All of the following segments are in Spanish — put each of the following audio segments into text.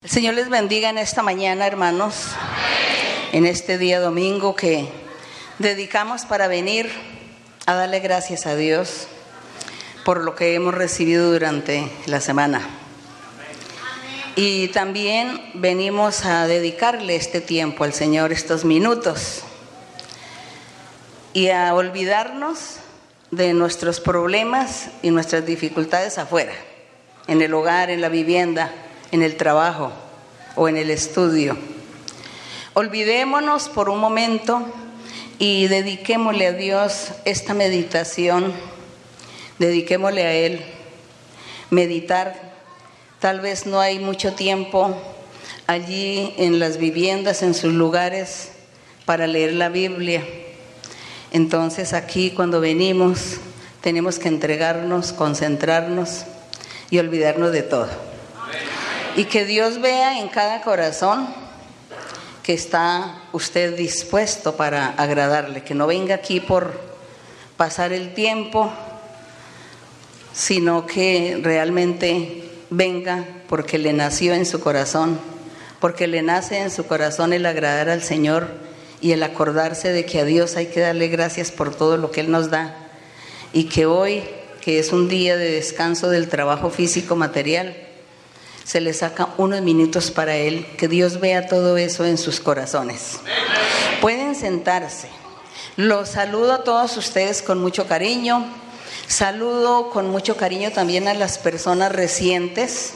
El Señor les bendiga en esta mañana, hermanos, en este día domingo que dedicamos para venir a darle gracias a Dios por lo que hemos recibido durante la semana. Y también venimos a dedicarle este tiempo al Señor, estos minutos, y a olvidarnos de nuestros problemas y nuestras dificultades afuera, en el hogar, en la vivienda en el trabajo o en el estudio. Olvidémonos por un momento y dediquémosle a Dios esta meditación, dediquémosle a Él, meditar. Tal vez no hay mucho tiempo allí en las viviendas, en sus lugares, para leer la Biblia. Entonces aquí cuando venimos tenemos que entregarnos, concentrarnos y olvidarnos de todo. Y que Dios vea en cada corazón que está usted dispuesto para agradarle, que no venga aquí por pasar el tiempo, sino que realmente venga porque le nació en su corazón, porque le nace en su corazón el agradar al Señor y el acordarse de que a Dios hay que darle gracias por todo lo que Él nos da. Y que hoy, que es un día de descanso del trabajo físico material, se le saca unos minutos para Él, que Dios vea todo eso en sus corazones. Pueden sentarse. Los saludo a todos ustedes con mucho cariño. Saludo con mucho cariño también a las personas recientes.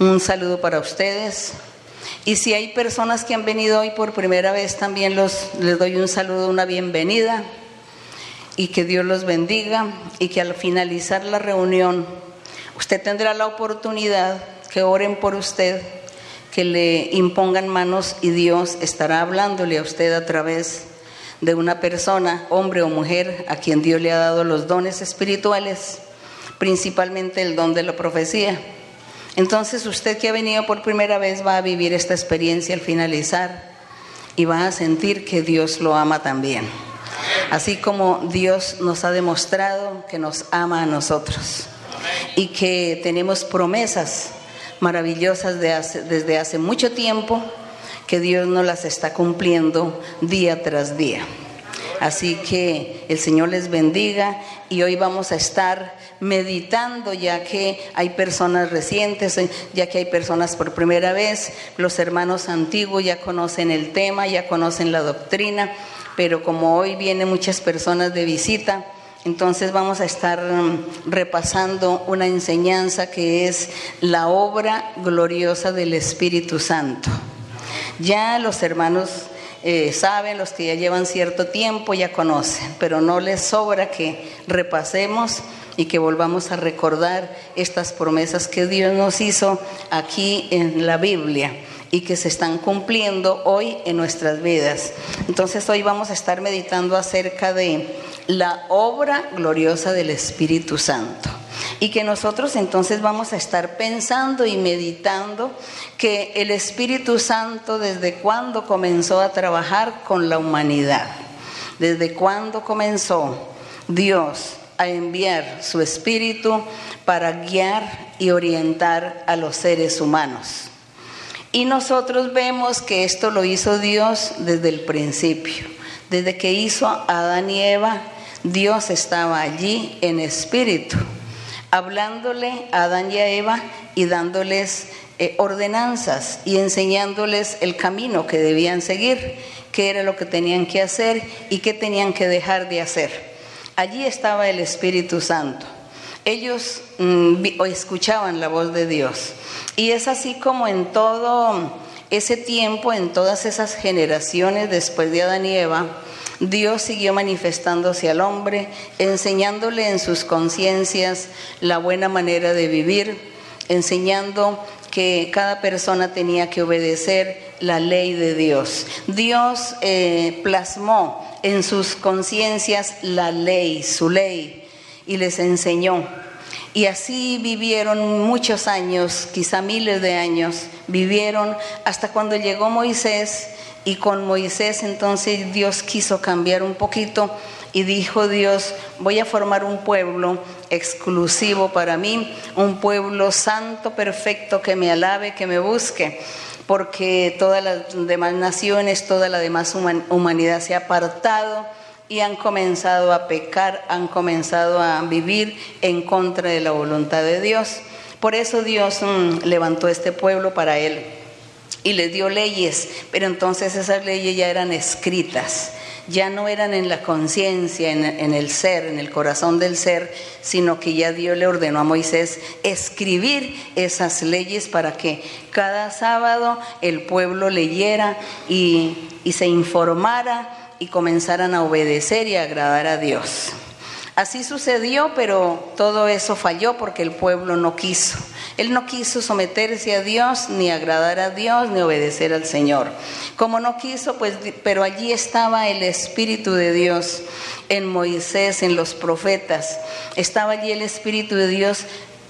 Un saludo para ustedes. Y si hay personas que han venido hoy por primera vez, también los, les doy un saludo, una bienvenida. Y que Dios los bendiga y que al finalizar la reunión usted tendrá la oportunidad que oren por usted, que le impongan manos y Dios estará hablándole a usted a través de una persona, hombre o mujer, a quien Dios le ha dado los dones espirituales, principalmente el don de la profecía. Entonces usted que ha venido por primera vez va a vivir esta experiencia al finalizar y va a sentir que Dios lo ama también. Así como Dios nos ha demostrado que nos ama a nosotros y que tenemos promesas maravillosas desde hace mucho tiempo que Dios nos las está cumpliendo día tras día. Así que el Señor les bendiga y hoy vamos a estar meditando ya que hay personas recientes, ya que hay personas por primera vez, los hermanos antiguos ya conocen el tema, ya conocen la doctrina, pero como hoy vienen muchas personas de visita, entonces vamos a estar mm, repasando una enseñanza que es la obra gloriosa del Espíritu Santo. Ya los hermanos eh, saben, los que ya llevan cierto tiempo ya conocen, pero no les sobra que repasemos y que volvamos a recordar estas promesas que Dios nos hizo aquí en la Biblia y que se están cumpliendo hoy en nuestras vidas. Entonces hoy vamos a estar meditando acerca de la obra gloriosa del Espíritu Santo. Y que nosotros entonces vamos a estar pensando y meditando que el Espíritu Santo desde cuándo comenzó a trabajar con la humanidad, desde cuándo comenzó Dios a enviar su Espíritu para guiar y orientar a los seres humanos. Y nosotros vemos que esto lo hizo Dios desde el principio, desde que hizo a Adán y Eva Dios estaba allí en espíritu, hablándole a Adán y a Eva y dándoles eh, ordenanzas y enseñándoles el camino que debían seguir, qué era lo que tenían que hacer y qué tenían que dejar de hacer. Allí estaba el Espíritu Santo. Ellos mm, escuchaban la voz de Dios. Y es así como en todo ese tiempo, en todas esas generaciones después de Adán y Eva, Dios siguió manifestándose al hombre, enseñándole en sus conciencias la buena manera de vivir, enseñando que cada persona tenía que obedecer la ley de Dios. Dios eh, plasmó en sus conciencias la ley, su ley, y les enseñó. Y así vivieron muchos años, quizá miles de años, vivieron hasta cuando llegó Moisés y con Moisés entonces Dios quiso cambiar un poquito y dijo Dios, voy a formar un pueblo exclusivo para mí, un pueblo santo, perfecto, que me alabe, que me busque, porque todas las demás naciones, toda la demás humanidad se ha apartado y han comenzado a pecar, han comenzado a vivir en contra de la voluntad de Dios. Por eso Dios mm, levantó este pueblo para él y les dio leyes, pero entonces esas leyes ya eran escritas, ya no eran en la conciencia, en, el ser, en el corazón del ser, sino que ya Dios le ordenó a Moisés escribir esas leyes para que cada sábado el pueblo leyera y se informara y comenzaran a obedecer y a agradar a Dios. Así sucedió, pero todo eso falló porque el pueblo no quiso. Él no quiso someterse a Dios, ni agradar a Dios, ni obedecer al Señor. Como no quiso, pues, pero allí estaba el Espíritu de Dios en Moisés, en los profetas. Estaba allí el Espíritu de Dios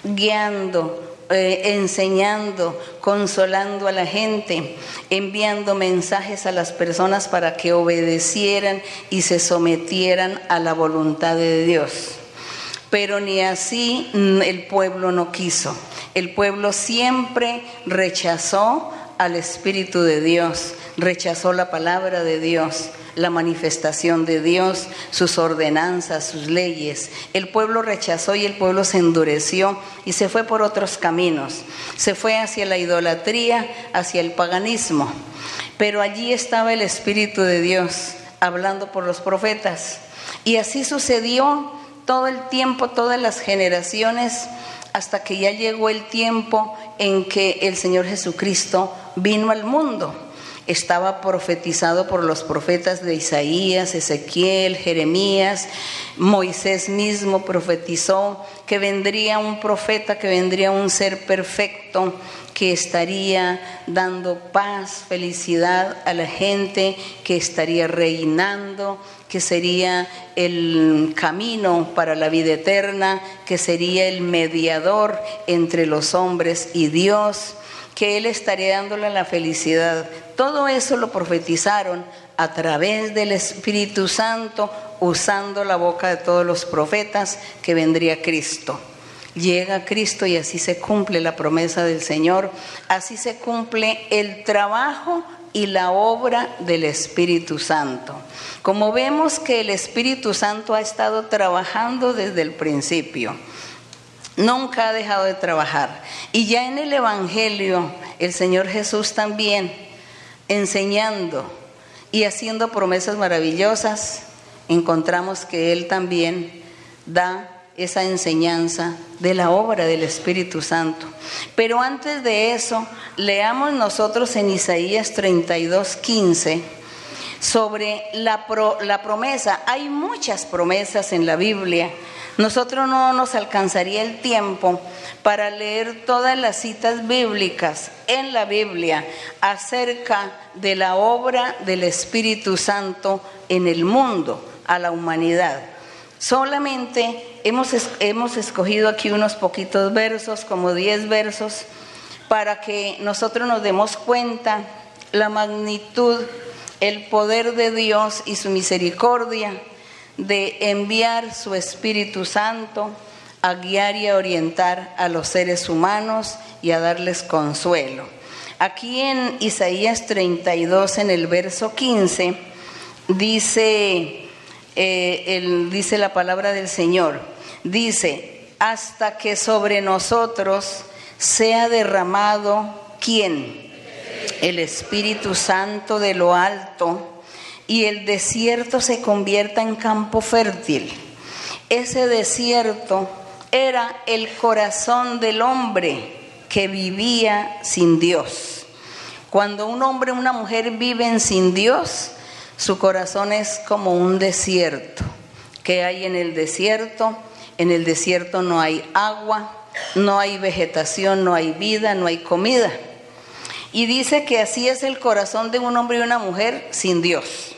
guiando, eh, enseñando, consolando a la gente, enviando mensajes a las personas para que obedecieran y se sometieran a la voluntad de Dios. Pero ni así el pueblo no quiso. El pueblo siempre rechazó al Espíritu de Dios, rechazó la palabra de Dios, la manifestación de Dios, sus ordenanzas, sus leyes. El pueblo rechazó y el pueblo se endureció y se fue por otros caminos. Se fue hacia la idolatría, hacia el paganismo. Pero allí estaba el Espíritu de Dios hablando por los profetas. Y así sucedió todo el tiempo, todas las generaciones, hasta que ya llegó el tiempo en que el Señor Jesucristo vino al mundo estaba profetizado por los profetas de Isaías, Ezequiel, Jeremías, Moisés mismo profetizó que vendría un profeta, que vendría un ser perfecto, que estaría dando paz, felicidad a la gente, que estaría reinando, que sería el camino para la vida eterna, que sería el mediador entre los hombres y Dios que Él estaría dándole la felicidad. Todo eso lo profetizaron a través del Espíritu Santo, usando la boca de todos los profetas, que vendría Cristo. Llega Cristo y así se cumple la promesa del Señor, así se cumple el trabajo y la obra del Espíritu Santo. Como vemos que el Espíritu Santo ha estado trabajando desde el principio nunca ha dejado de trabajar. Y ya en el Evangelio, el Señor Jesús también enseñando y haciendo promesas maravillosas, encontramos que Él también da esa enseñanza de la obra del Espíritu Santo. Pero antes de eso, leamos nosotros en Isaías 32, 15 sobre la, la promesa. Hay muchas promesas en la Biblia nosotros no nos alcanzaría el tiempo para leer todas las citas bíblicas en la Biblia acerca de la obra del Espíritu Santo en el mundo, a la humanidad. Solamente hemos, hemos escogido aquí unos poquitos versos, como 10 versos, para que nosotros nos demos cuenta la magnitud, el poder de Dios y su misericordia de enviar su Espíritu Santo a guiar y a orientar a los seres humanos y a darles consuelo. Aquí en Isaías 32, en el verso 15, dice, eh, dice la palabra del Señor, dice, hasta que sobre nosotros sea derramado, ¿quién? El Espíritu Santo de lo alto y el desierto se convierta en campo fértil. Ese desierto era el corazón del hombre que vivía sin Dios. Cuando un hombre o una mujer viven sin Dios, su corazón es como un desierto. ¿Qué hay en el desierto? En el desierto no hay agua, no hay vegetación, no hay vida, no hay comida. Y dice que así es el corazón de un hombre y una mujer sin Dios.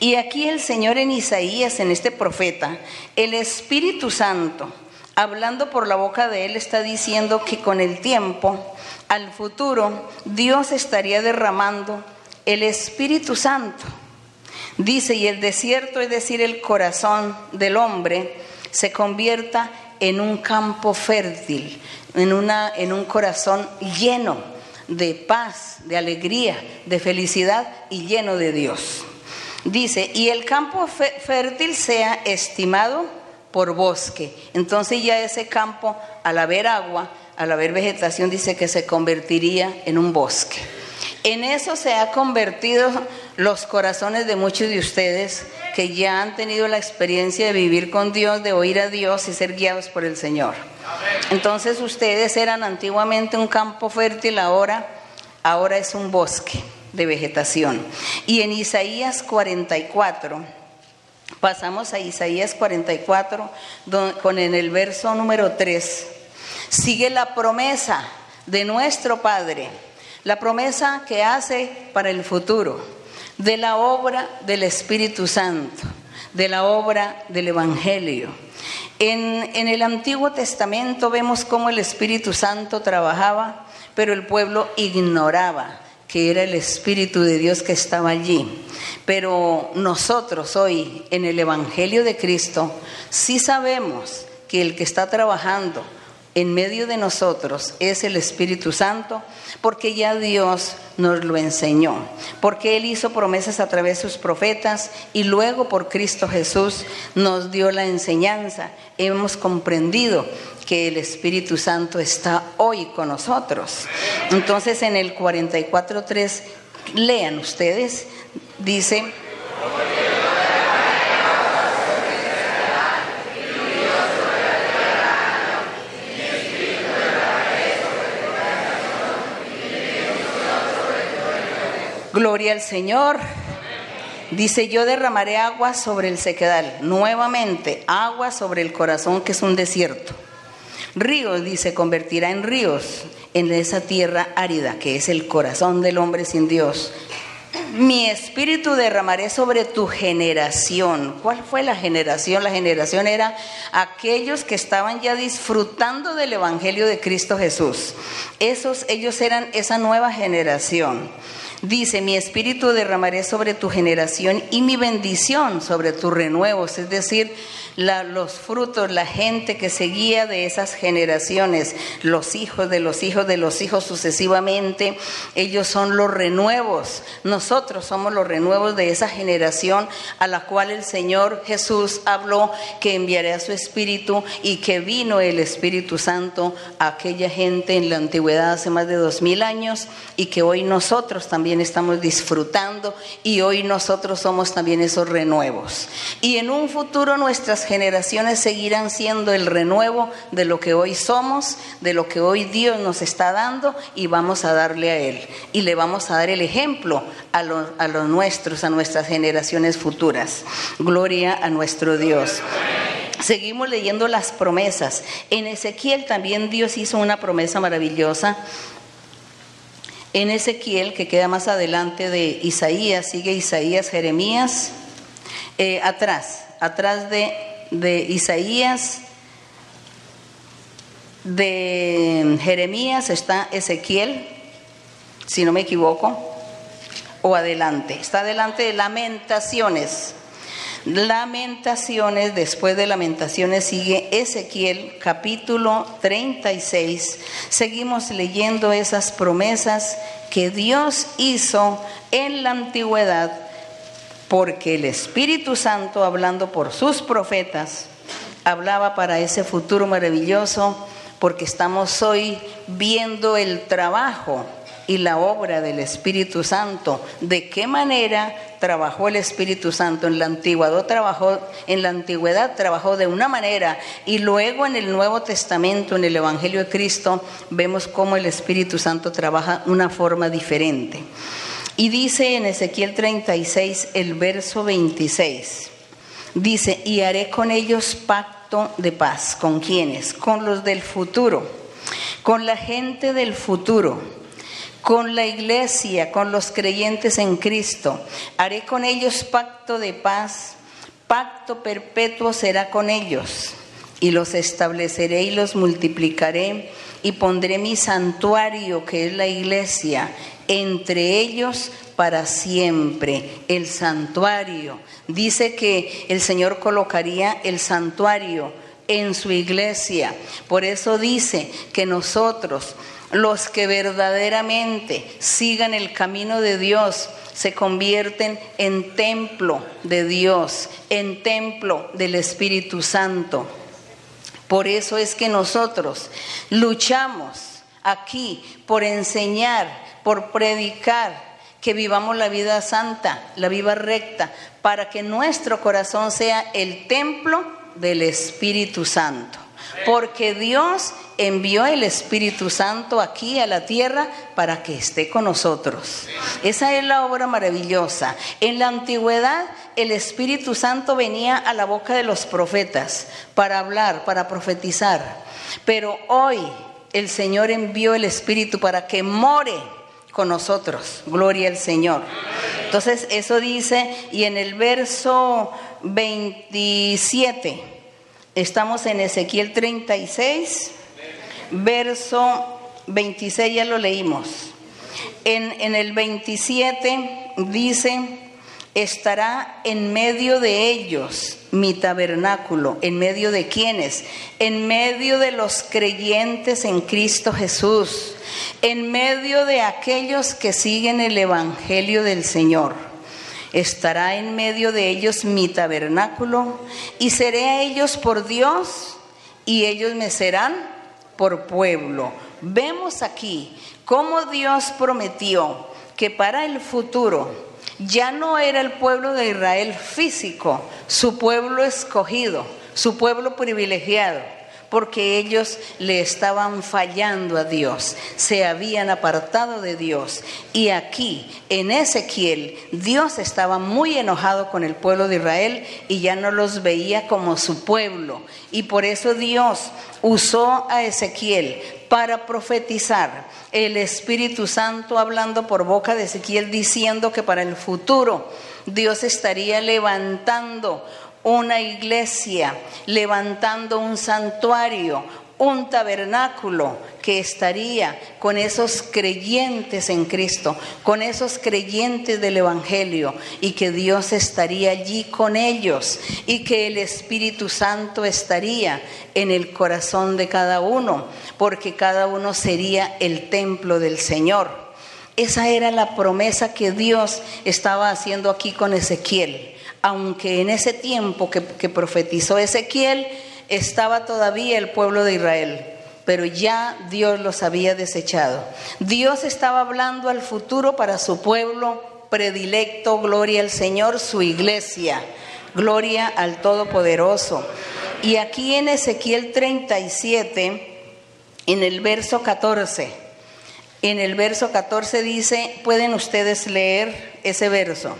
Y aquí el Señor en Isaías, en este profeta, el Espíritu Santo, hablando por la boca de él, está diciendo que con el tiempo, al futuro, Dios estaría derramando el Espíritu Santo. Dice, y el desierto, es decir, el corazón del hombre, se convierta en un campo fértil, en, una, en un corazón lleno de paz, de alegría, de felicidad y lleno de Dios. Dice, y el campo fértil sea estimado por bosque. Entonces ya ese campo, al haber agua, al haber vegetación, dice que se convertiría en un bosque. En eso se ha convertido los corazones de muchos de ustedes que ya han tenido la experiencia de vivir con Dios, de oír a Dios y ser guiados por el Señor. Entonces ustedes eran antiguamente un campo fértil, ahora, ahora es un bosque de vegetación. Y en Isaías 44, pasamos a Isaías 44, con en el verso número 3, sigue la promesa de nuestro Padre, la promesa que hace para el futuro, de la obra del Espíritu Santo, de la obra del Evangelio. En, en el Antiguo Testamento vemos cómo el Espíritu Santo trabajaba, pero el pueblo ignoraba que era el Espíritu de Dios que estaba allí. Pero nosotros hoy en el Evangelio de Cristo sí sabemos que el que está trabajando en medio de nosotros es el Espíritu Santo, porque ya Dios nos lo enseñó, porque Él hizo promesas a través de sus profetas y luego por Cristo Jesús nos dio la enseñanza. Hemos comprendido que el Espíritu Santo está hoy con nosotros. Entonces en el 44.3, lean ustedes, dice... Gloria al Señor. Dice, yo derramaré agua sobre el sequedal, nuevamente agua sobre el corazón que es un desierto. Ríos, dice, convertirá en ríos en esa tierra árida que es el corazón del hombre sin Dios. Mi espíritu derramaré sobre tu generación. ¿Cuál fue la generación? La generación era aquellos que estaban ya disfrutando del Evangelio de Cristo Jesús. Esos, ellos eran esa nueva generación. Dice, mi espíritu derramaré sobre tu generación y mi bendición sobre tus renuevos, es decir, los frutos, la gente que seguía de esas generaciones, los hijos de los hijos de los hijos sucesivamente, ellos son los renuevos. Nosotros somos los renuevos de esa generación a la cual el Señor Jesús habló que enviaría su espíritu y que vino el Espíritu Santo a aquella gente en la antigüedad hace más de dos mil años y que hoy nosotros también estamos disfrutando y hoy nosotros somos también esos renuevos. Y en un futuro nuestras generaciones seguirán siendo el renuevo de lo que hoy somos, de lo que hoy Dios nos está dando y vamos a darle a Él. Y le vamos a dar el ejemplo a, los, a los nuestros, a nuestras generaciones futuras. Gloria a nuestro Dios. Seguimos leyendo las promesas. En Ezequiel también Dios hizo una promesa maravillosa. En Ezequiel, que queda más adelante de Isaías, sigue Isaías, Jeremías, eh, atrás, atrás de de Isaías, de Jeremías está Ezequiel, si no me equivoco, o adelante. Está adelante de Lamentaciones. Lamentaciones, después de Lamentaciones sigue Ezequiel capítulo 36. Seguimos leyendo esas promesas que Dios hizo en la antigüedad porque el Espíritu Santo, hablando por sus profetas, hablaba para ese futuro maravilloso, porque estamos hoy viendo el trabajo y la obra del Espíritu Santo. ¿De qué manera trabajó el Espíritu Santo en la antigüedad? Trabajó en la antigüedad trabajó de una manera y luego en el Nuevo Testamento, en el Evangelio de Cristo, vemos cómo el Espíritu Santo trabaja una forma diferente. Y dice en Ezequiel 36, el verso 26, dice, y haré con ellos pacto de paz. ¿Con quiénes? Con los del futuro, con la gente del futuro, con la iglesia, con los creyentes en Cristo. Haré con ellos pacto de paz, pacto perpetuo será con ellos. y los estableceré y los multiplicaré y pondré mi santuario, que es la iglesia, entre ellos para siempre. El santuario. Dice que el Señor colocaría el santuario en su iglesia. Por eso dice que nosotros, los que verdaderamente sigan el camino de Dios, se convierten en templo de Dios, en templo del Espíritu Santo. Por eso es que nosotros luchamos aquí por enseñar, por predicar, que vivamos la vida santa, la vida recta, para que nuestro corazón sea el templo del Espíritu Santo. Porque Dios envió el Espíritu Santo aquí a la tierra para que esté con nosotros. Esa es la obra maravillosa. En la antigüedad el Espíritu Santo venía a la boca de los profetas para hablar, para profetizar. Pero hoy el Señor envió el Espíritu para que more con nosotros. Gloria al Señor. Entonces eso dice, y en el verso 27, estamos en Ezequiel 36, verso 26 ya lo leímos. En, en el 27 dice, estará en medio de ellos mi tabernáculo. ¿En medio de quiénes? En medio de los creyentes en Cristo Jesús. En medio de aquellos que siguen el Evangelio del Señor. Estará en medio de ellos mi tabernáculo y seré a ellos por Dios y ellos me serán por pueblo. Vemos aquí cómo Dios prometió que para el futuro, ya no era el pueblo de Israel físico, su pueblo escogido, su pueblo privilegiado, porque ellos le estaban fallando a Dios, se habían apartado de Dios. Y aquí, en Ezequiel, Dios estaba muy enojado con el pueblo de Israel y ya no los veía como su pueblo. Y por eso Dios usó a Ezequiel para profetizar. El Espíritu Santo hablando por boca de Ezequiel diciendo que para el futuro Dios estaría levantando una iglesia, levantando un santuario, un tabernáculo que estaría con esos creyentes en Cristo, con esos creyentes del Evangelio, y que Dios estaría allí con ellos, y que el Espíritu Santo estaría en el corazón de cada uno, porque cada uno sería el templo del Señor. Esa era la promesa que Dios estaba haciendo aquí con Ezequiel, aunque en ese tiempo que, profetizó Ezequiel, estaba todavía el pueblo de Israel, pero ya Dios los había desechado. Dios estaba hablando al futuro para su pueblo predilecto, gloria al Señor, su iglesia, gloria al Todopoderoso. Y aquí en Ezequiel 37, en el verso 14, en el verso 14 dice, pueden ustedes leer ese verso.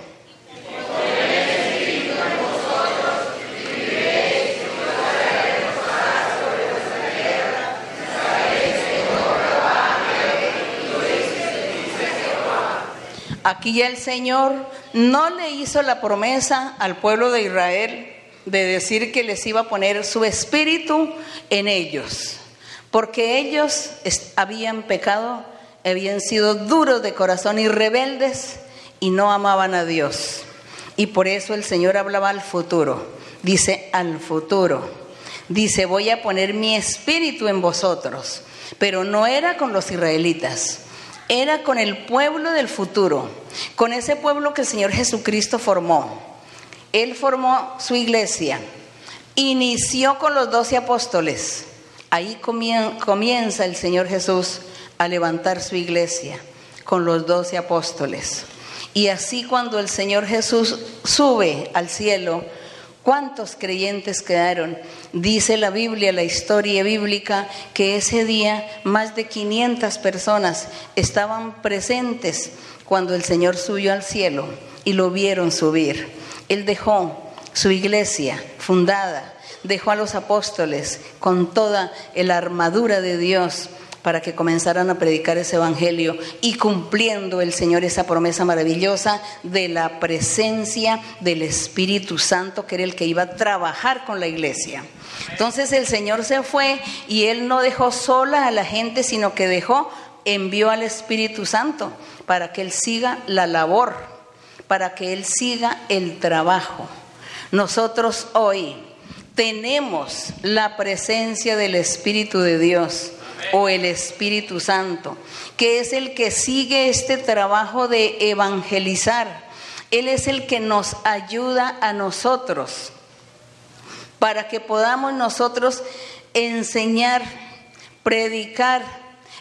Aquí el Señor no le hizo la promesa al pueblo de Israel de decir que les iba a poner su espíritu en ellos, porque ellos habían pecado, habían sido duros de corazón y rebeldes y no amaban a Dios. Y por eso el Señor hablaba al futuro, dice al futuro, dice voy a poner mi espíritu en vosotros, pero no era con los israelitas era con el pueblo del futuro, con ese pueblo que el Señor Jesucristo formó. Él formó su iglesia, inició con los doce apóstoles. Ahí comienza el Señor Jesús a levantar su iglesia con los doce apóstoles. Y así cuando el Señor Jesús sube al cielo, ¿Cuántos creyentes quedaron? Dice la Biblia, la historia bíblica, que ese día más de 500 personas estaban presentes cuando el Señor subió al cielo y lo vieron subir. Él dejó su iglesia fundada, dejó a los apóstoles con toda la armadura de Dios para que comenzaran a predicar ese evangelio y cumpliendo el Señor esa promesa maravillosa de la presencia del Espíritu Santo, que era el que iba a trabajar con la iglesia. Entonces el Señor se fue y él no dejó sola a la gente, sino que dejó, envió al Espíritu Santo para que él siga la labor, para que él siga el trabajo. Nosotros hoy tenemos la presencia del Espíritu de Dios o el Espíritu Santo, que es el que sigue este trabajo de evangelizar. Él es el que nos ayuda a nosotros para que podamos nosotros enseñar, predicar,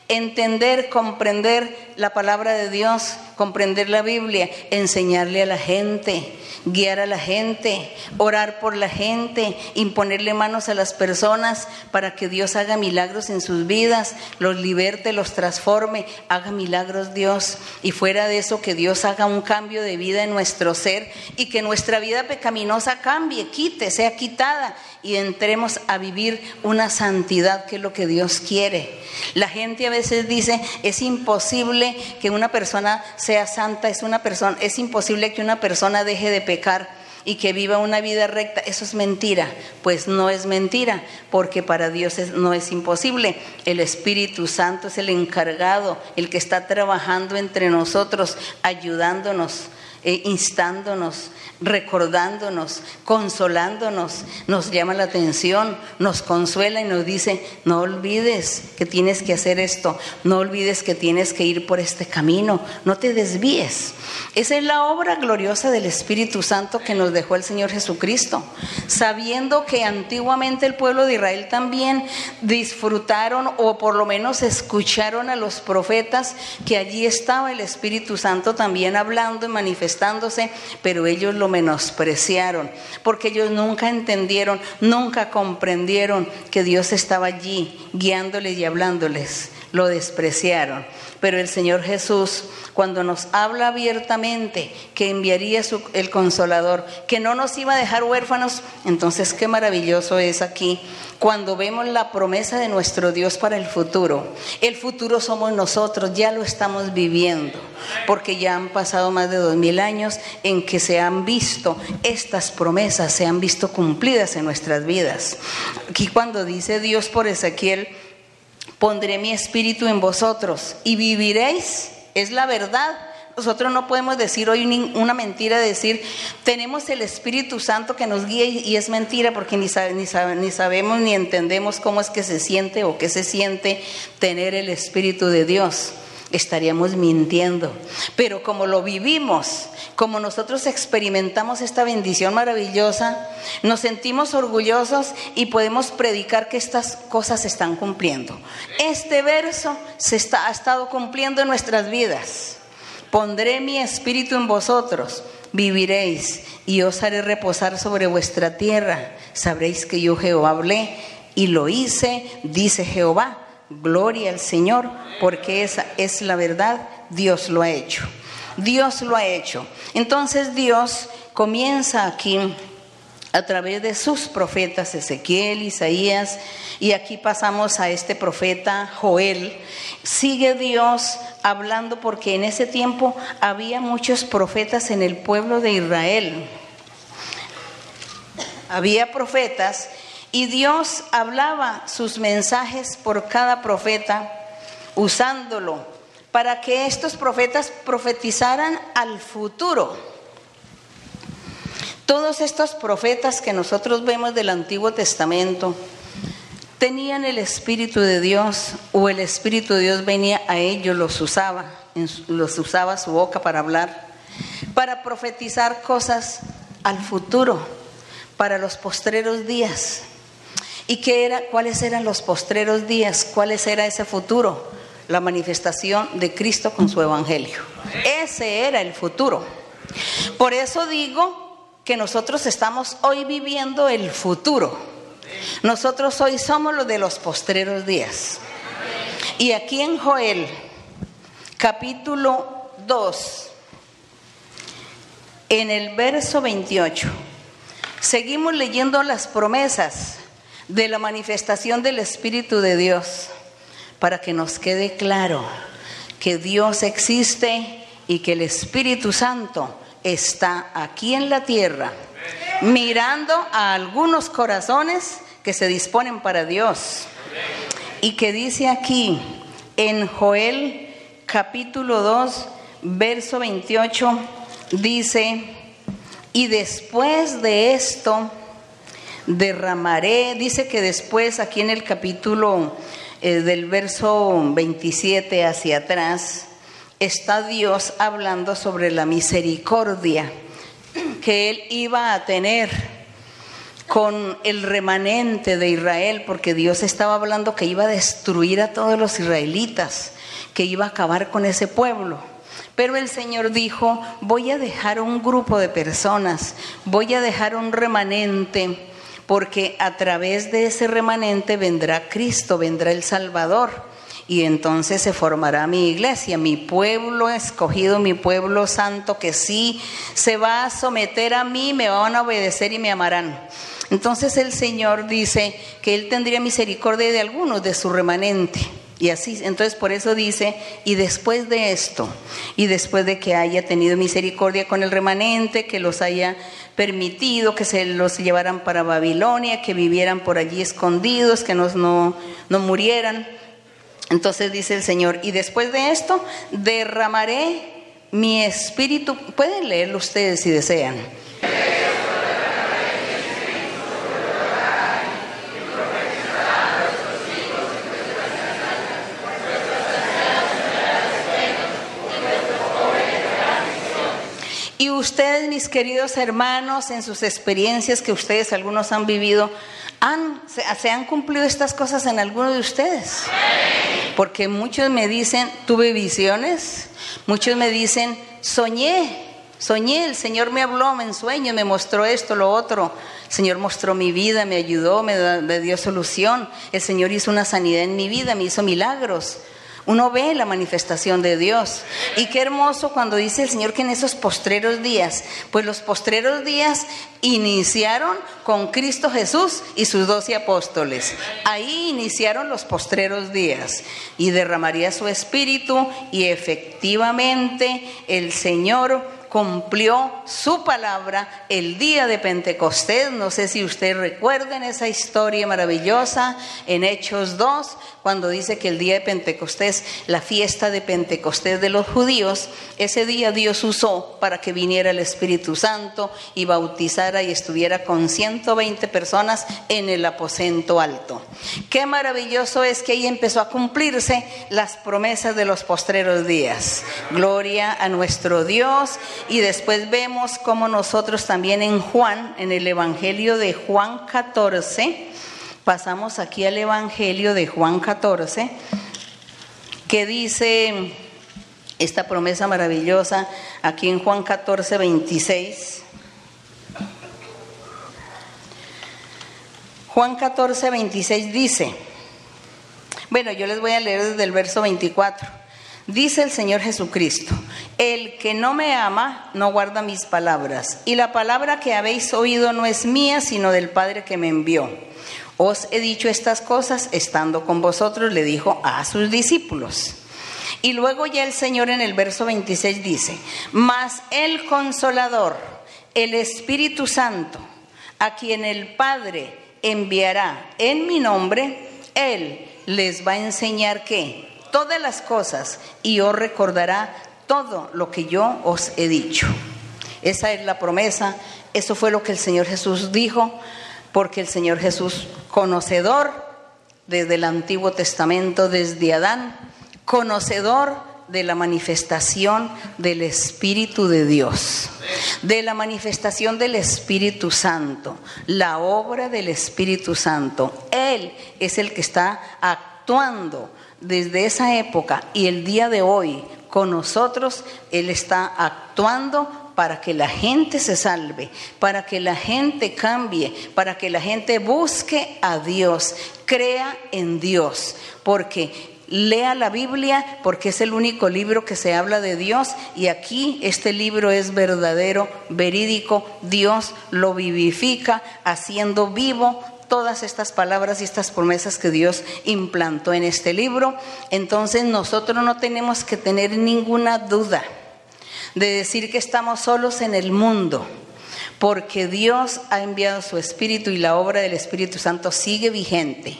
entender, comprender la palabra de Dios, comprender la Biblia, enseñarle a la gente, guiar a la gente, orar por la gente, imponerle manos a las personas para que Dios haga milagros en sus vidas, los liberte, los transforme, haga milagros Dios. Y fuera de eso, que Dios haga un cambio de vida en nuestro ser y que nuestra vida pecaminosa cambie, quite, sea quitada y entremos a vivir una santidad que es lo que Dios quiere. La gente a veces dice, es imposible que una persona sea santa, es una persona, es imposible que una persona deje de pecar y que viva una vida recta, eso es mentira. Pues no es mentira, porque para Dios no es imposible. El Espíritu Santo es el encargado, el que está trabajando entre nosotros, ayudándonos, eh, instándonos, recordándonos, consolándonos, nos llama la atención, nos consuela y nos dice, no olvides que tienes que hacer esto, no olvides que tienes que ir por este camino, no te desvíes. Esa es la obra gloriosa del Espíritu Santo que nos dejó el Señor Jesucristo, sabiendo que antiguamente el pueblo de Israel también disfrutaron o por lo menos escucharon a los profetas que allí estaba el Espíritu Santo también hablando y pero ellos lo menospreciaron, porque ellos nunca entendieron, nunca comprendieron que Dios estaba allí guiándoles y hablándoles, lo despreciaron. Pero el Señor Jesús, cuando nos habla abiertamente que enviaría el consolador, que no nos iba a dejar huérfanos, entonces qué maravilloso es aquí cuando vemos la promesa de nuestro Dios para el futuro. El futuro somos nosotros, ya lo estamos viviendo, porque ya han pasado más de dos mil años en que se han visto estas promesas, se han visto cumplidas en nuestras vidas. Aquí cuando dice Dios por Ezequiel, pondré mi espíritu en vosotros y viviréis, es la verdad. Nosotros no podemos decir hoy una mentira, decir, tenemos el Espíritu Santo que nos guía y es mentira porque ni, ni, ni sabemos ni entendemos cómo es que se siente o qué se siente tener el Espíritu de Dios estaríamos mintiendo. Pero como lo vivimos, como nosotros experimentamos esta bendición maravillosa, nos sentimos orgullosos y podemos predicar que estas cosas se están cumpliendo. Este verso se está, ha estado cumpliendo en nuestras vidas. Pondré mi espíritu en vosotros, viviréis y os haré reposar sobre vuestra tierra. Sabréis que yo Jehová hablé y lo hice, dice Jehová Gloria al Señor, porque esa es la verdad, Dios lo ha hecho. Dios lo ha hecho. Entonces Dios comienza aquí a través de sus profetas Ezequiel, Isaías, y aquí pasamos a este profeta Joel. Sigue Dios hablando porque en ese tiempo había muchos profetas en el pueblo de Israel. Había profetas y Dios hablaba sus mensajes por cada profeta, usándolo para que estos profetas profetizaran al futuro. Todos estos profetas que nosotros vemos del Antiguo Testamento tenían el Espíritu de Dios o el Espíritu de Dios venía a ellos, los usaba, los usaba su boca para hablar, para profetizar cosas al futuro, para los postreros días. ¿Y qué era, cuáles eran los postreros días? ¿Cuáles era ese futuro? La manifestación de Cristo con su evangelio. Ese era el futuro. Por eso digo que nosotros estamos hoy viviendo el futuro. Nosotros hoy somos los de los postreros días. Y aquí en Joel, capítulo 2, en el verso 28, seguimos leyendo las promesas de la manifestación del Espíritu de Dios. para que nos quede claro que Dios existe y que el Espíritu Santo está aquí en la tierra, mirando a algunos corazones que se disponen para Dios. Y que dice aquí en Joel capítulo 2, verso 28, dice, y después de esto derramaré, dice que después aquí en el capítulo eh, del verso 27 hacia atrás, está Dios hablando sobre la misericordia que Él iba a tener con el remanente de Israel, porque Dios estaba hablando que iba a destruir a todos los israelitas, que iba a acabar con ese pueblo. Pero el Señor dijo, voy a dejar un grupo de personas, voy a dejar un remanente porque a través de ese remanente vendrá Cristo, vendrá el Salvador. Y entonces se formará mi iglesia, mi pueblo escogido, mi pueblo santo, que sí se va a someter a mí, me van a obedecer y me amarán. Entonces el Señor dice que Él tendría misericordia de algunos, de su remanente. Y así, entonces por eso dice, y después de esto, y después de que haya tenido misericordia con el remanente, que los haya permitido, que se los llevaran para Babilonia, que vivieran por allí escondidos, que no, no, no murieran. Entonces dice el Señor, y después de esto derramaré mi espíritu, pueden leerlo ustedes si desean ustedes, mis queridos hermanos, en sus experiencias que ustedes algunos han vivido, han, se, han cumplido estas cosas en algunos de ustedes. Porque muchos me dicen, tuve visiones, muchos me dicen, soñé, soñé, el Señor me habló en sueño, me mostró esto, lo otro. El Señor mostró mi vida, me ayudó, me dio solución. El Señor hizo una sanidad en mi vida, me hizo milagros. Uno ve la manifestación de Dios. Y qué hermoso cuando dice el Señor que en esos postreros días, pues los postreros días iniciaron con Cristo Jesús y sus doce apóstoles. Ahí iniciaron los postreros días y derramaría su espíritu y efectivamente el Señor cumplió su palabra el día de Pentecostés. No sé si ustedes recuerden esa historia maravillosa en Hechos 2, cuando dice que el día de Pentecostés, la fiesta de Pentecostés de los judíos, ese día Dios usó para que viniera el Espíritu Santo y bautizara y estuviera con 120 personas en el aposento alto. Qué maravilloso es que ahí empezó a cumplirse las promesas de los postreros días. Gloria a nuestro Dios y después vemos cómo nosotros también en Juan, en el Evangelio de Juan 14, pasamos aquí al Evangelio de Juan 14, que dice esta promesa maravillosa aquí en Juan 14, 26. Juan 14, 26 dice, bueno, yo les voy a leer desde el verso 24. Dice el Señor Jesucristo, el que no me ama no guarda mis palabras, y la palabra que habéis oído no es mía, sino del Padre que me envió. Os he dicho estas cosas estando con vosotros, le dijo a sus discípulos. Y luego ya el Señor en el verso 26 dice, mas el consolador, el Espíritu Santo, a quien el Padre enviará en mi nombre, Él les va a enseñar que todas las cosas y os recordará todo lo que yo os he dicho. Esa es la promesa, eso fue lo que el Señor Jesús dijo, porque el Señor Jesús, conocedor desde el Antiguo Testamento, desde Adán, conocedor de la manifestación del Espíritu de Dios, de la manifestación del Espíritu Santo, la obra del Espíritu Santo. Él es el que está actuando desde esa época y el día de hoy con nosotros, Él está actuando para que la gente se salve, para que la gente cambie, para que la gente busque a Dios, crea en Dios, porque lea la Biblia porque es el único libro que se habla de Dios y aquí este libro es verdadero, verídico, Dios lo vivifica haciendo vivo todas estas palabras y estas promesas que Dios implantó en este libro. Entonces nosotros no tenemos que tener ninguna duda de decir que estamos solos en el mundo porque Dios ha enviado su Espíritu y la obra del Espíritu Santo sigue vigente.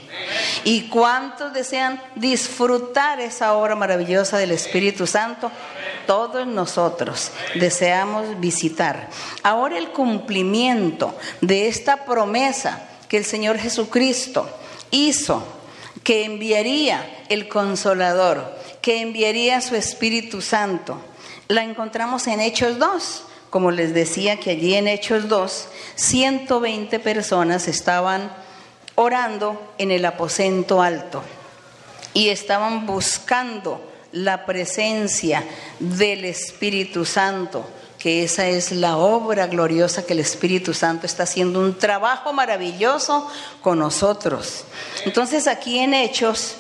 ¿Y cuántos desean disfrutar esa obra maravillosa del Espíritu Santo? Todos nosotros deseamos visitar. Ahora el cumplimiento de esta promesa que el Señor Jesucristo hizo, que enviaría el consolador, que enviaría su Espíritu Santo, la encontramos en Hechos 2 como les decía que allí en Hechos 2, 120 personas estaban orando en el aposento alto y estaban buscando la presencia del Espíritu Santo, que esa es la obra gloriosa que el Espíritu Santo está haciendo, un trabajo maravilloso con nosotros. Entonces aquí en Hechos,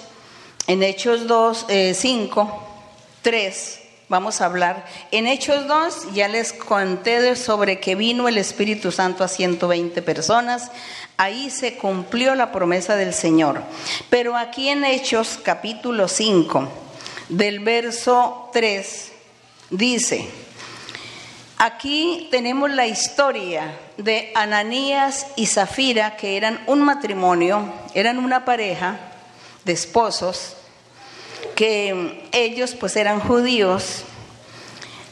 en Hechos 2, 5, 3, vamos a hablar. En Hechos 2 ya les conté sobre que vino el Espíritu Santo a 120 personas. Ahí se cumplió la promesa del Señor. Pero aquí en Hechos capítulo 5, del verso 3, dice, aquí tenemos la historia de Ananías y Zafira, que eran un matrimonio, eran una pareja de esposos que ellos pues eran judíos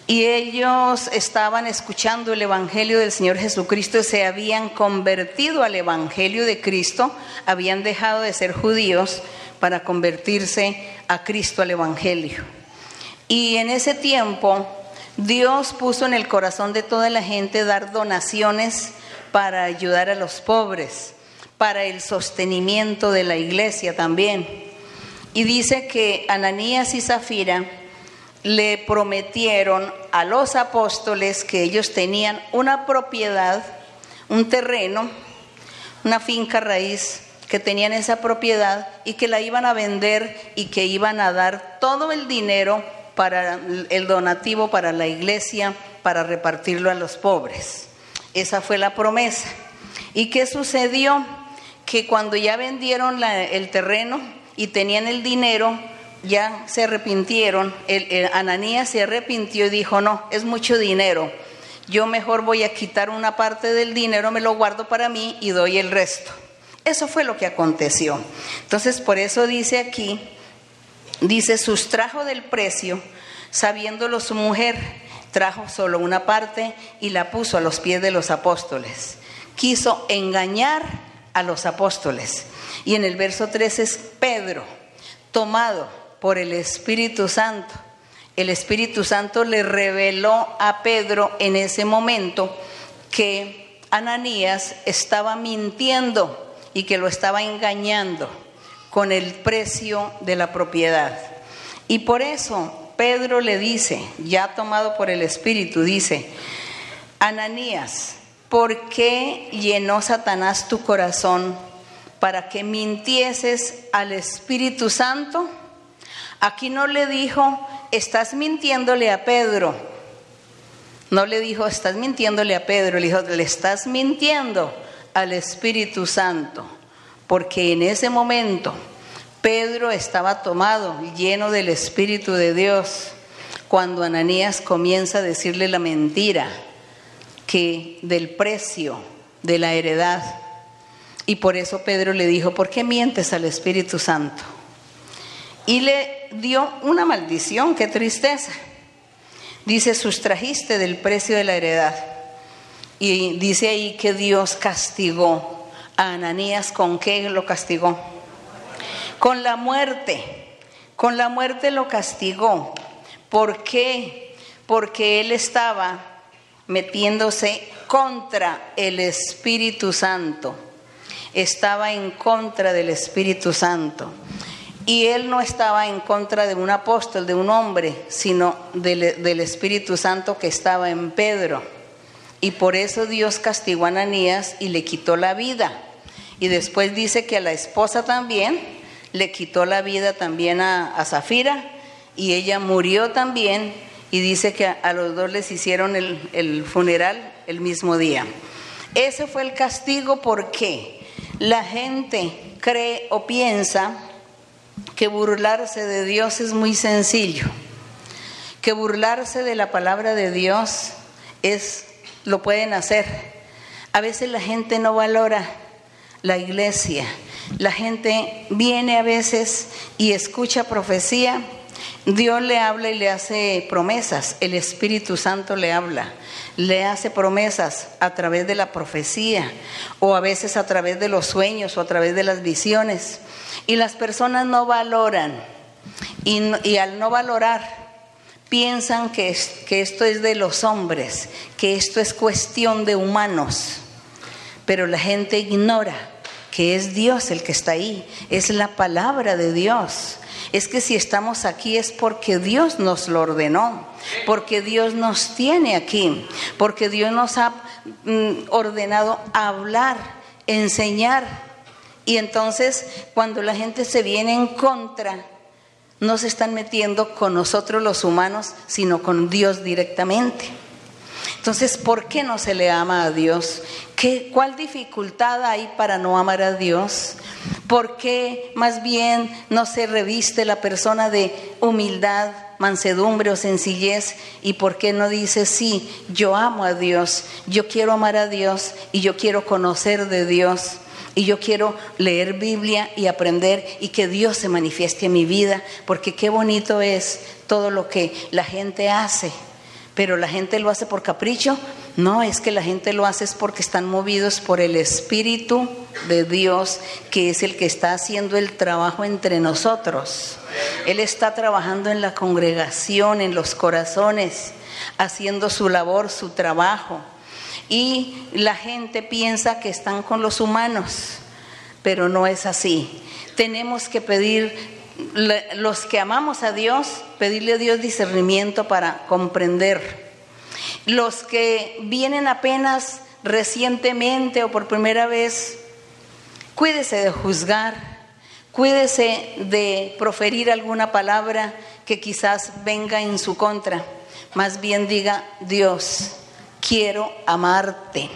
y ellos estaban escuchando el Evangelio del Señor Jesucristo, se habían convertido al Evangelio de Cristo, habían dejado de ser judíos para convertirse a Cristo al Evangelio. Y en ese tiempo Dios puso en el corazón de toda la gente dar donaciones para ayudar a los pobres, para el sostenimiento de la iglesia también. Y dice que Ananías y Zafira le prometieron a los apóstoles que ellos tenían una propiedad, un terreno, una finca raíz, que tenían esa propiedad y que la iban a vender y que iban a dar todo el dinero para el donativo para la iglesia, para repartirlo a los pobres. Esa fue la promesa. ¿Y qué sucedió? Que cuando ya vendieron el terreno, y tenían el dinero, ya se arrepintieron. Ananías se arrepintió y dijo, no, es mucho dinero. Yo mejor voy a quitar una parte del dinero, me lo guardo para mí y doy el resto. Eso fue lo que aconteció. Entonces, por eso dice aquí, dice, sustrajo del precio, sabiéndolo su mujer, trajo solo una parte y la puso a los pies de los apóstoles. Quiso engañar a los apóstoles. Y en el verso 3 es Pedro, tomado por el Espíritu Santo. El Espíritu Santo le reveló a Pedro en ese momento que Ananías estaba mintiendo y que lo estaba engañando con el precio de la propiedad. Y por eso Pedro le dice, ya tomado por el Espíritu, dice, Ananías, ¿por qué llenó Satanás tu corazón para que mintieses al Espíritu Santo? Aquí no le dijo, estás mintiéndole a Pedro. No le dijo, estás mintiéndole a Pedro. Le dijo, le estás mintiendo al Espíritu Santo. Porque en ese momento Pedro estaba tomado, lleno del Espíritu de Dios, cuando Ananías comienza a decirle la mentira que del precio de la heredad y por eso Pedro le dijo, ¿por qué mientes al Espíritu Santo? Y le dio una maldición, qué tristeza. Dice, sustrajiste del precio de la heredad. Y dice ahí que Dios castigó a Ananías. ¿Con qué lo castigó? Con la muerte. Con la muerte lo castigó. ¿Por qué? Porque él estaba metiéndose contra el Espíritu Santo estaba en contra del Espíritu Santo. Y él no estaba en contra de un apóstol, de un hombre, sino del, Espíritu Santo que estaba en Pedro. Y por eso Dios castigó a Ananías y le quitó la vida. Y después dice que a la esposa también le quitó la vida también a, Zafira y ella murió también y dice que a, los dos les hicieron el, el funeral el mismo día. Ese fue el castigo, ¿por qué? La gente cree o piensa que burlarse de Dios es muy sencillo, que burlarse de la palabra de Dios es lo pueden hacer. A veces la gente no valora la iglesia. La gente viene a veces y escucha profecía. Dios le habla y le hace promesas. El Espíritu Santo le habla. Le hace promesas a través de la profecía o a veces a través de los sueños o a través de las visiones. Y las personas no valoran. Y, al no valorar, piensan que, que esto es de los hombres, que esto es cuestión de humanos. Pero la gente ignora que es Dios el que está ahí, es la palabra de Dios. Es que si estamos aquí es porque Dios nos lo ordenó, porque Dios nos tiene aquí, porque Dios nos ha mm, ordenado hablar, enseñar. Y entonces cuando la gente se viene en contra, no se están metiendo con nosotros los humanos, sino con Dios directamente. Entonces, ¿por qué no se le ama a Dios? ¿Qué, ¿Cuál dificultad hay para no amar a Dios? ¿Por qué más bien no se reviste la persona de humildad, mansedumbre o sencillez? ¿Y por qué no dice, sí, yo amo a Dios, yo quiero amar a Dios y yo quiero conocer de Dios? Y yo quiero leer Biblia y aprender y que Dios se manifieste en mi vida, porque qué bonito es todo lo que la gente hace pero la gente lo hace por capricho. No, es que la gente lo hace es porque están movidos por el Espíritu de Dios, que es el que está haciendo el trabajo entre nosotros. Él está trabajando en la congregación, en los corazones, haciendo su labor, su trabajo. Y la gente piensa que están con los humanos, pero no es así. Tenemos que pedir los que amamos a Dios, pedirle a Dios discernimiento para comprender. Los que vienen apenas recientemente o por primera vez, cuídese de juzgar, cuídese de proferir alguna palabra que quizás venga en su contra. Más bien diga, Dios, quiero amarte.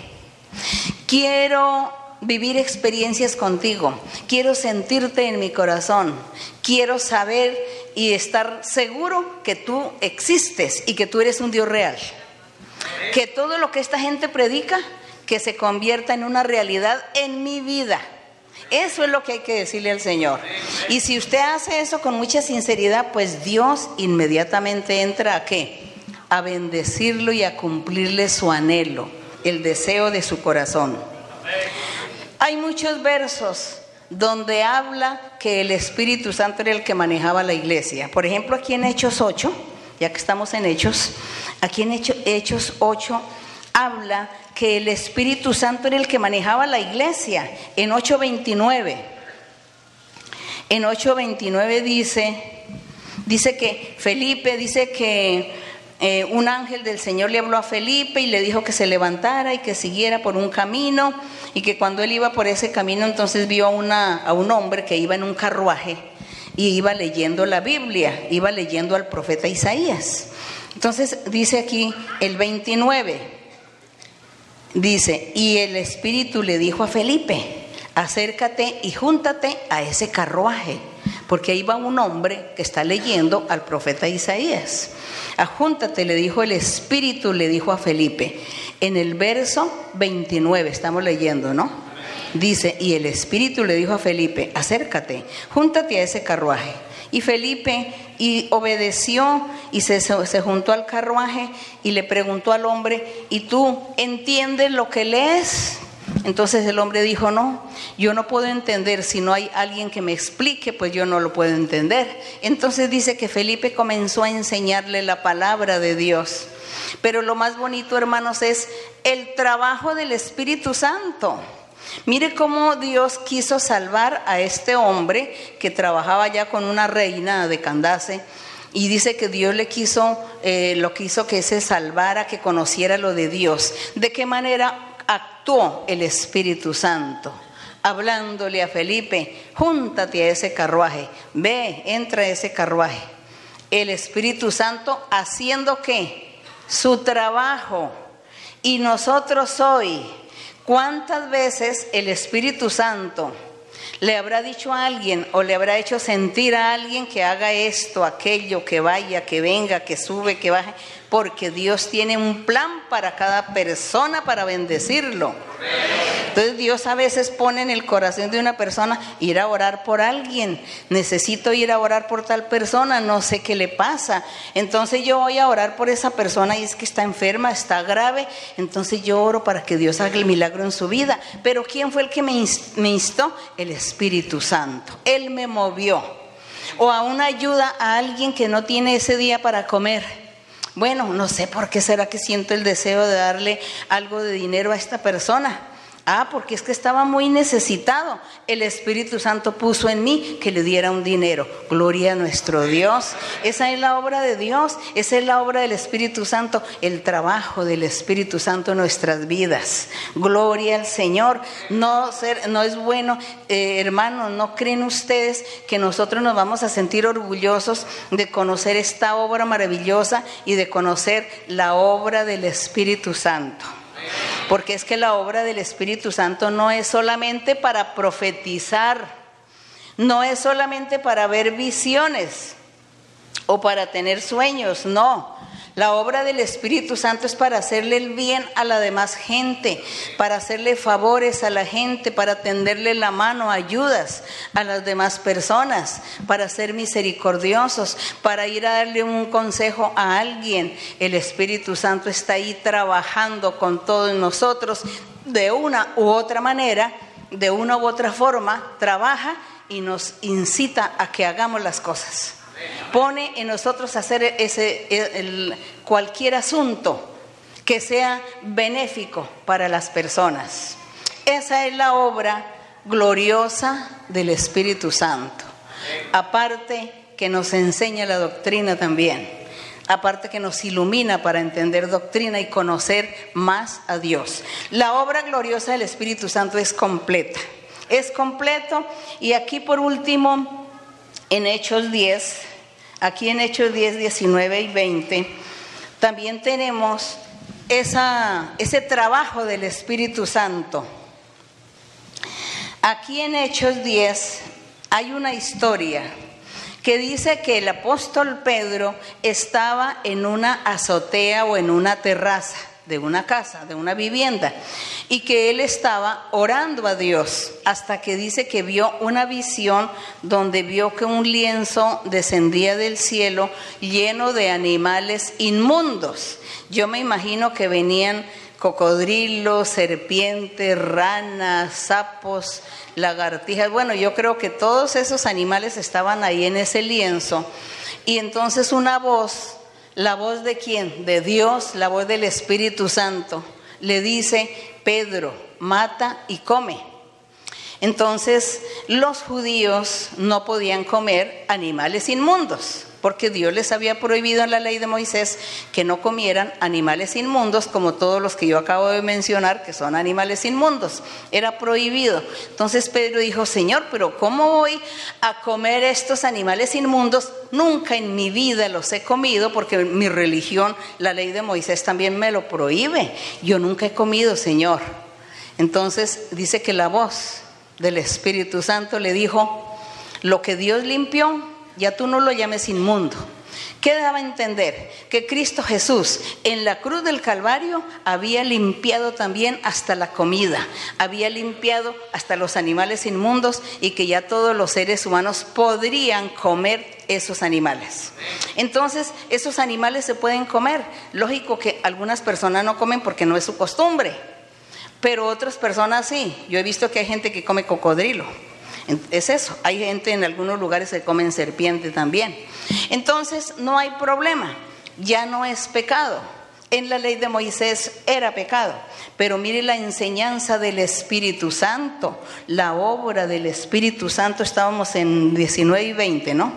Quiero vivir experiencias contigo. Quiero sentirte en mi corazón. Quiero saber y estar seguro que tú existes y que tú eres un Dios real. Que todo lo que esta gente predica, que se convierta en una realidad en mi vida. Eso es lo que hay que decirle al Señor. Y si usted hace eso con mucha sinceridad, pues Dios inmediatamente entra a qué? A bendecirlo y a cumplirle su anhelo, el deseo de su corazón. Hay muchos versos donde habla que el Espíritu Santo era el que manejaba la iglesia. Por ejemplo, aquí en Hechos 8, ya que estamos en Hechos, aquí en Hechos 8 habla que el Espíritu Santo era el que manejaba la iglesia. En 8.29, en 8.29 dice, dice que Felipe, dice que eh, un ángel del Señor le habló a Felipe y le dijo que se levantara y que siguiera por un camino y que cuando él iba por ese camino entonces vio a, una, a un hombre que iba en un carruaje y iba leyendo la Biblia, iba leyendo al profeta Isaías. Entonces dice aquí el 29, dice, y el Espíritu le dijo a Felipe, acércate y júntate a ese carruaje, porque ahí va un hombre que está leyendo al profeta Isaías. Ajúntate, le dijo el Espíritu, le dijo a Felipe. En el verso 29, estamos leyendo, ¿no? Dice, y el Espíritu le dijo a Felipe, acércate, júntate a ese carruaje. Y Felipe y obedeció y se, se, juntó al carruaje y le preguntó al hombre, ¿y tú entiendes lo que lees? Entonces el hombre dijo, no, yo no puedo entender, si no hay alguien que me explique, pues yo no lo puedo entender. Entonces dice que Felipe comenzó a enseñarle la palabra de Dios. Pero lo más bonito, hermanos, es el trabajo del Espíritu Santo. Mire cómo Dios quiso salvar a este hombre que trabajaba ya con una reina de Candace. Y dice que Dios le quiso, eh, lo quiso que se salvara, que conociera lo de Dios. ¿De qué manera? Actuó el Espíritu Santo, hablándole a Felipe, júntate a ese carruaje, ve, entra a ese carruaje. El Espíritu Santo haciendo qué? Su trabajo. Y nosotros hoy ¿Cuántas veces el Espíritu Santo le habrá dicho a alguien o le habrá hecho sentir a alguien que haga esto, aquello, que vaya, que venga, que sube, que baje? Porque Dios tiene un plan para cada persona para bendecirlo. Entonces Dios a veces pone en el corazón de una persona ir a orar por alguien. Necesito ir a orar por tal persona, no sé qué le pasa. Entonces yo voy a orar por esa persona y es que está enferma, está grave. Entonces yo oro para que Dios haga el milagro en su vida. Pero ¿quién fue el que me instó? El Espíritu Santo. Él me movió. O a una ayuda a alguien que no tiene ese día para comer. Bueno, no sé por qué será que siento el deseo de darle algo de dinero a esta persona. Ah, porque es que estaba muy necesitado. El Espíritu Santo puso en mí que le diera un dinero. Gloria a nuestro Dios. Esa es la obra de Dios. Esa es la obra del Espíritu Santo. El trabajo del Espíritu Santo en nuestras vidas. Gloria al Señor. No, ser, no es bueno, eh, hermanos, ¿no creen ustedes que nosotros nos vamos a sentir orgullosos de conocer esta obra maravillosa y de conocer la obra del Espíritu Santo? Porque es que la obra del Espíritu Santo no es solamente para profetizar, no es solamente para ver visiones o para tener sueños, no. La obra del Espíritu Santo es para hacerle el bien a la demás gente, para hacerle favores a la gente, para tenderle la mano, ayudas a las demás personas, para ser misericordiosos, para ir a darle un consejo a alguien. El Espíritu Santo está ahí trabajando con todos nosotros de una u otra manera, de una u otra forma, trabaja y nos incita a que hagamos las cosas pone en nosotros hacer ese, cualquier asunto que sea benéfico para las personas. Esa es la obra gloriosa del Espíritu Santo. Aparte que nos enseña la doctrina también. Aparte que nos ilumina para entender doctrina y conocer más a Dios. La obra gloriosa del Espíritu Santo es completa. Es completo. Y aquí por último, en Hechos 10, aquí en Hechos 10, 19 y 20, también tenemos ese trabajo del Espíritu Santo. Aquí en Hechos 10 hay una historia que dice que el apóstol Pedro estaba en una azotea o en una terraza de una casa, de una vivienda, y que él estaba orando a Dios hasta que dice que vio una visión donde vio que un lienzo descendía del cielo lleno de animales inmundos. Yo me imagino que venían cocodrilos, serpientes, ranas, sapos, lagartijas. Bueno, yo creo que todos esos animales estaban ahí en ese lienzo. Y entonces una voz la voz de quién? De Dios, la voz del Espíritu Santo. Le dice, Pedro, mata y come. Entonces los judíos no podían comer animales inmundos porque Dios les había prohibido en la ley de Moisés que no comieran animales inmundos, como todos los que yo acabo de mencionar, que son animales inmundos. Era prohibido. Entonces Pedro dijo, Señor, pero ¿cómo voy a comer estos animales inmundos? Nunca en mi vida los he comido, porque mi religión, la ley de Moisés también me lo prohíbe. Yo nunca he comido, Señor. Entonces dice que la voz del Espíritu Santo le dijo, lo que Dios limpió, ya tú no lo llames inmundo. ¿Qué daba a entender? Que Cristo Jesús en la cruz del Calvario había limpiado también hasta la comida, había limpiado hasta los animales inmundos y que ya todos los seres humanos podrían comer esos animales. Entonces, esos animales se pueden comer. Lógico que algunas personas no comen porque no es su costumbre, pero otras personas sí. Yo he visto que hay gente que come cocodrilo es eso, hay gente en algunos lugares que comen serpiente también. Entonces no hay problema, ya no es pecado. En la ley de Moisés era pecado, pero mire la enseñanza del Espíritu Santo, la obra del Espíritu Santo, estábamos en 19 y 20, ¿no?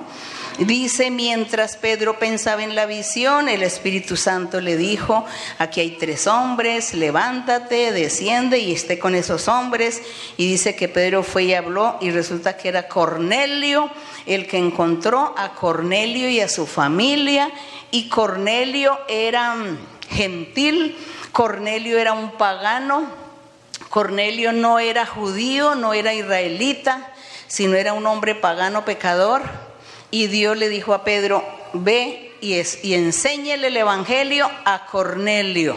Dice, mientras Pedro pensaba en la visión, el Espíritu Santo le dijo, aquí hay tres hombres, levántate, desciende y esté con esos hombres. Y dice que Pedro fue y habló y resulta que era Cornelio el que encontró a Cornelio y a su familia. Y Cornelio era mm, gentil, Cornelio era un pagano Cornelio no era judío, no era israelita, sino era un hombre pagano pecador. Y Dios le dijo a Pedro, ve y, es, el Evangelio a Cornelio.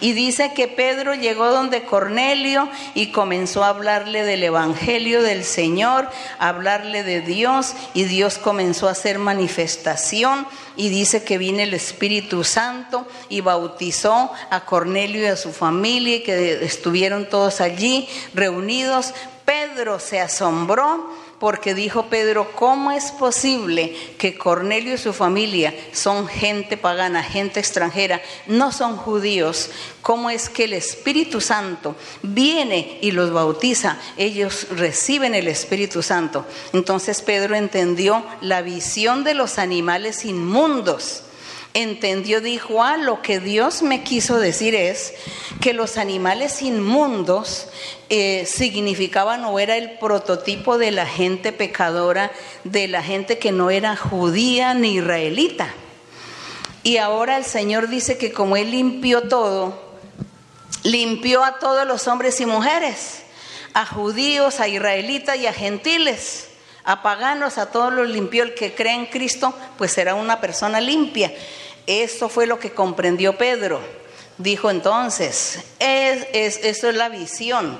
Y dice que Pedro llegó donde Cornelio y comenzó a hablarle del Evangelio del Señor, a hablarle de Dios y Dios comenzó a hacer manifestación y dice que vino el Espíritu Santo y bautizó a Cornelio y a su familia y que estuvieron todos allí reunidos. Pedro se asombró porque dijo Pedro, ¿cómo es posible que Cornelio y su familia son gente pagana, gente extranjera, no son judíos? ¿Cómo es que el Espíritu Santo viene y los bautiza? Ellos reciben el Espíritu Santo. Entonces Pedro entendió la visión de los animales inmundos entendió, dijo, ah, lo que Dios me quiso decir es que los animales inmundos eh, significaban o era el prototipo de la gente pecadora, de la gente que no era judía ni israelita. Y ahora el Señor dice que como Él limpió todo, limpió a todos los hombres y mujeres, a judíos, a israelitas y a gentiles a paganos, a todos los limpió. El que cree en Cristo, pues será una persona limpia. Eso fue lo que comprendió Pedro. Dijo entonces, es, es, eso es la visión,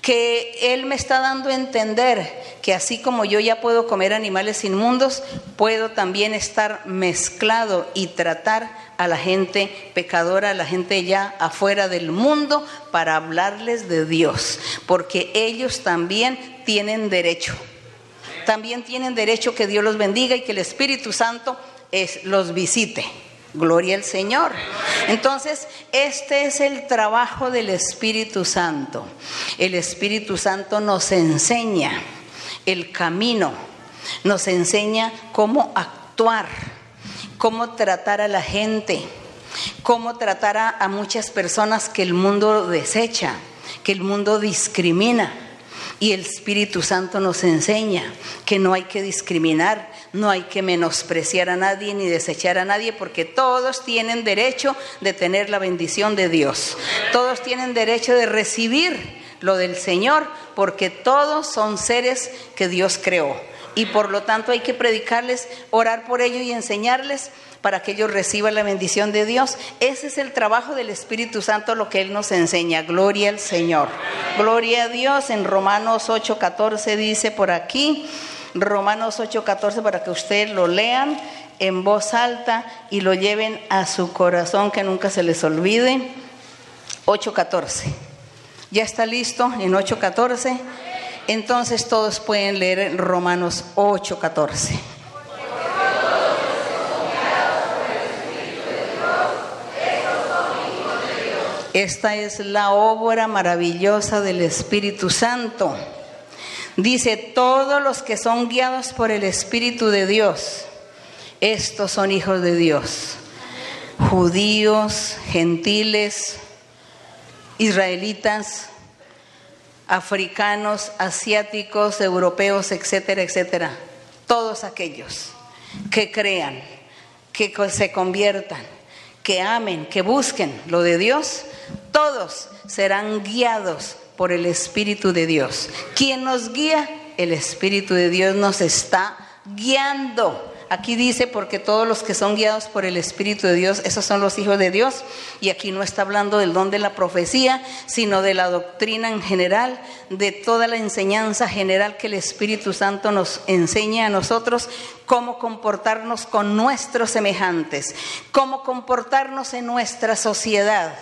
que Él me está dando a entender que así como yo ya puedo comer animales inmundos, puedo también estar mezclado y tratar a la gente pecadora, a la gente ya afuera del mundo, para hablarles de Dios, porque ellos también tienen derecho también tienen derecho que Dios los bendiga y que el Espíritu Santo los visite. Gloria al Señor. Entonces, este es el trabajo del Espíritu Santo. El Espíritu Santo nos enseña el camino, nos enseña cómo actuar, cómo tratar a la gente, cómo tratar a, muchas personas que el mundo desecha, que el mundo discrimina y el Espíritu Santo nos enseña que no hay que discriminar, no hay que menospreciar a nadie ni desechar a nadie, porque todos tienen derecho de tener la bendición de Dios. Todos tienen derecho de recibir lo del Señor, porque todos son seres que Dios creó. Y por lo tanto hay que predicarles, orar por ellos y enseñarles para que ellos reciban la bendición de Dios. Ese es el trabajo del Espíritu Santo, lo que Él nos enseña. Gloria al Señor. Gloria a Dios. En Romanos 8:14 dice por aquí, Romanos 8:14 para que ustedes lo lean en voz alta y lo lleven a su corazón, que nunca se les olvide. 8:14. ¿Ya está listo en 8:14? Entonces todos pueden leer Romanos 8:14. Esta es la obra maravillosa del Espíritu Santo. Dice, todos los que son guiados por el Espíritu de Dios, estos son hijos de Dios. Judíos, gentiles, israelitas, africanos, asiáticos, europeos, etcétera, etcétera. Todos aquellos que crean, que se conviertan, que amen, que busquen lo de Dios, todos serán guiados por el Espíritu de Dios. ¿Quién nos guía? El Espíritu de Dios nos está guiando. Aquí dice, porque todos los que son guiados por el Espíritu de Dios, esos son los hijos de Dios. Y aquí no está hablando del don de la profecía, sino de la doctrina en general, de toda la enseñanza general que el Espíritu Santo nos enseña a nosotros, cómo comportarnos con nuestros semejantes, cómo comportarnos en nuestra sociedad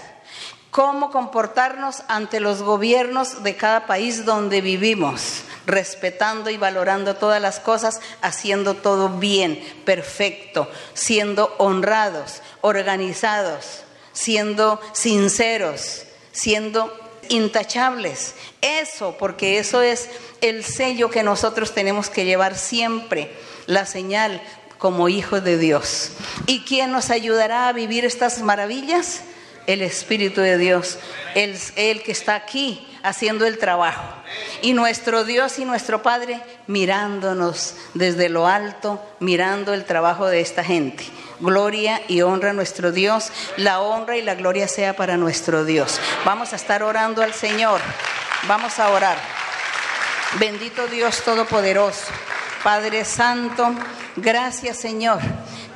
cómo comportarnos ante los gobiernos de cada país donde vivimos, respetando y valorando todas las cosas, haciendo todo bien, perfecto, siendo honrados, organizados, siendo sinceros, siendo intachables. Eso, porque eso es el sello que nosotros tenemos que llevar siempre, la señal como hijos de Dios. ¿Y quién nos ayudará a vivir estas maravillas? El Espíritu de Dios, el, el, que está aquí haciendo el trabajo. Y nuestro Dios y nuestro Padre mirándonos desde lo alto, mirando el trabajo de esta gente. gloria y honra a nuestro Dios. La honra y la gloria sea para nuestro Dios. Vamos a estar orando al Señor. Vamos a orar. Bendito Dios Todopoderoso, Padre Santo, gracias Señor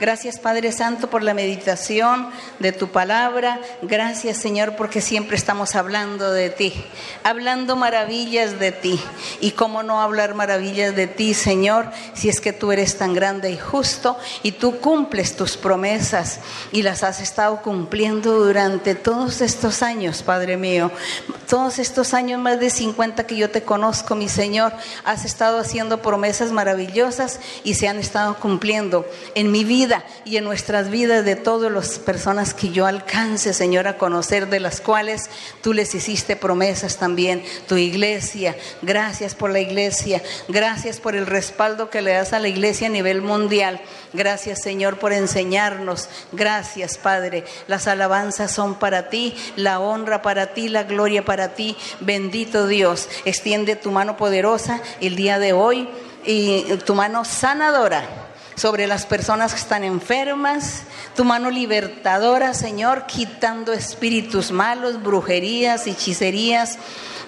Gracias Padre Santo por la meditación de tu palabra. Gracias Señor porque siempre estamos hablando de ti, hablando maravillas de ti. Y cómo no hablar maravillas de ti, Señor, si es que tú eres tan grande y justo y tú cumples tus promesas y las has estado cumpliendo durante todos estos años, Padre mío. Todos estos años, más de 50 que yo te conozco, mi Señor, has estado haciendo promesas maravillosas y se han estado cumpliendo en mi vida y en nuestras vidas de todas las personas que yo alcance, Señor, a conocer, de las cuales tú les hiciste promesas también. Tu iglesia, gracias por la iglesia, gracias por el respaldo que le das a la iglesia a nivel mundial. Gracias, Señor, por enseñarnos. Gracias, Padre. Las alabanzas son para ti, la honra para ti, la gloria para ti. Bendito Dios, extiende tu mano poderosa el día de hoy y tu mano sanadora sobre las personas que están enfermas, tu mano libertadora, Señor, quitando espíritus malos, brujerías, hechicerías,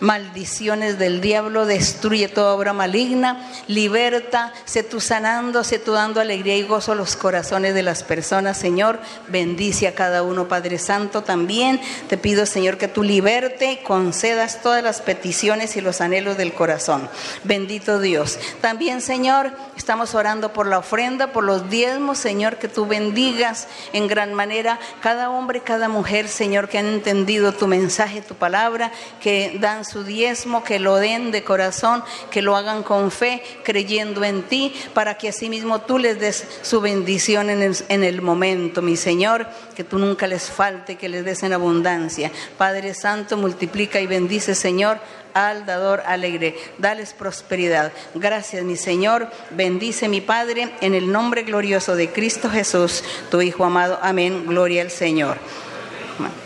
maldiciones del diablo, destruye toda obra maligna, liberta, sé tú sanando, sé tú dando alegría y gozo a los corazones de las personas, Señor, bendice a cada uno, Padre Santo, también te pido, Señor, que tú liberte, concedas todas las peticiones y los anhelos del corazón. Bendito Dios. También, Señor, estamos orando por la ofrenda, por los diezmos, Señor, que tú bendigas en gran manera cada hombre, cada mujer, Señor, que han entendido tu mensaje, tu palabra, que dan su diezmo, que lo den de corazón, que lo hagan con fe, creyendo en ti, para que asimismo tú les des su bendición en el, en el momento, mi Señor, que tú nunca les falte, que les des en abundancia. Padre Santo, multiplica y bendice, Señor, al dador alegre. Dales prosperidad. Gracias, mi Señor. Bendice mi Padre en el nombre glorioso de Cristo Jesús, tu Hijo amado. Amén. Gloria al Señor.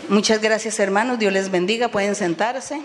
Muchas gracias, hermanos. Dios les bendiga. Pueden sentarse.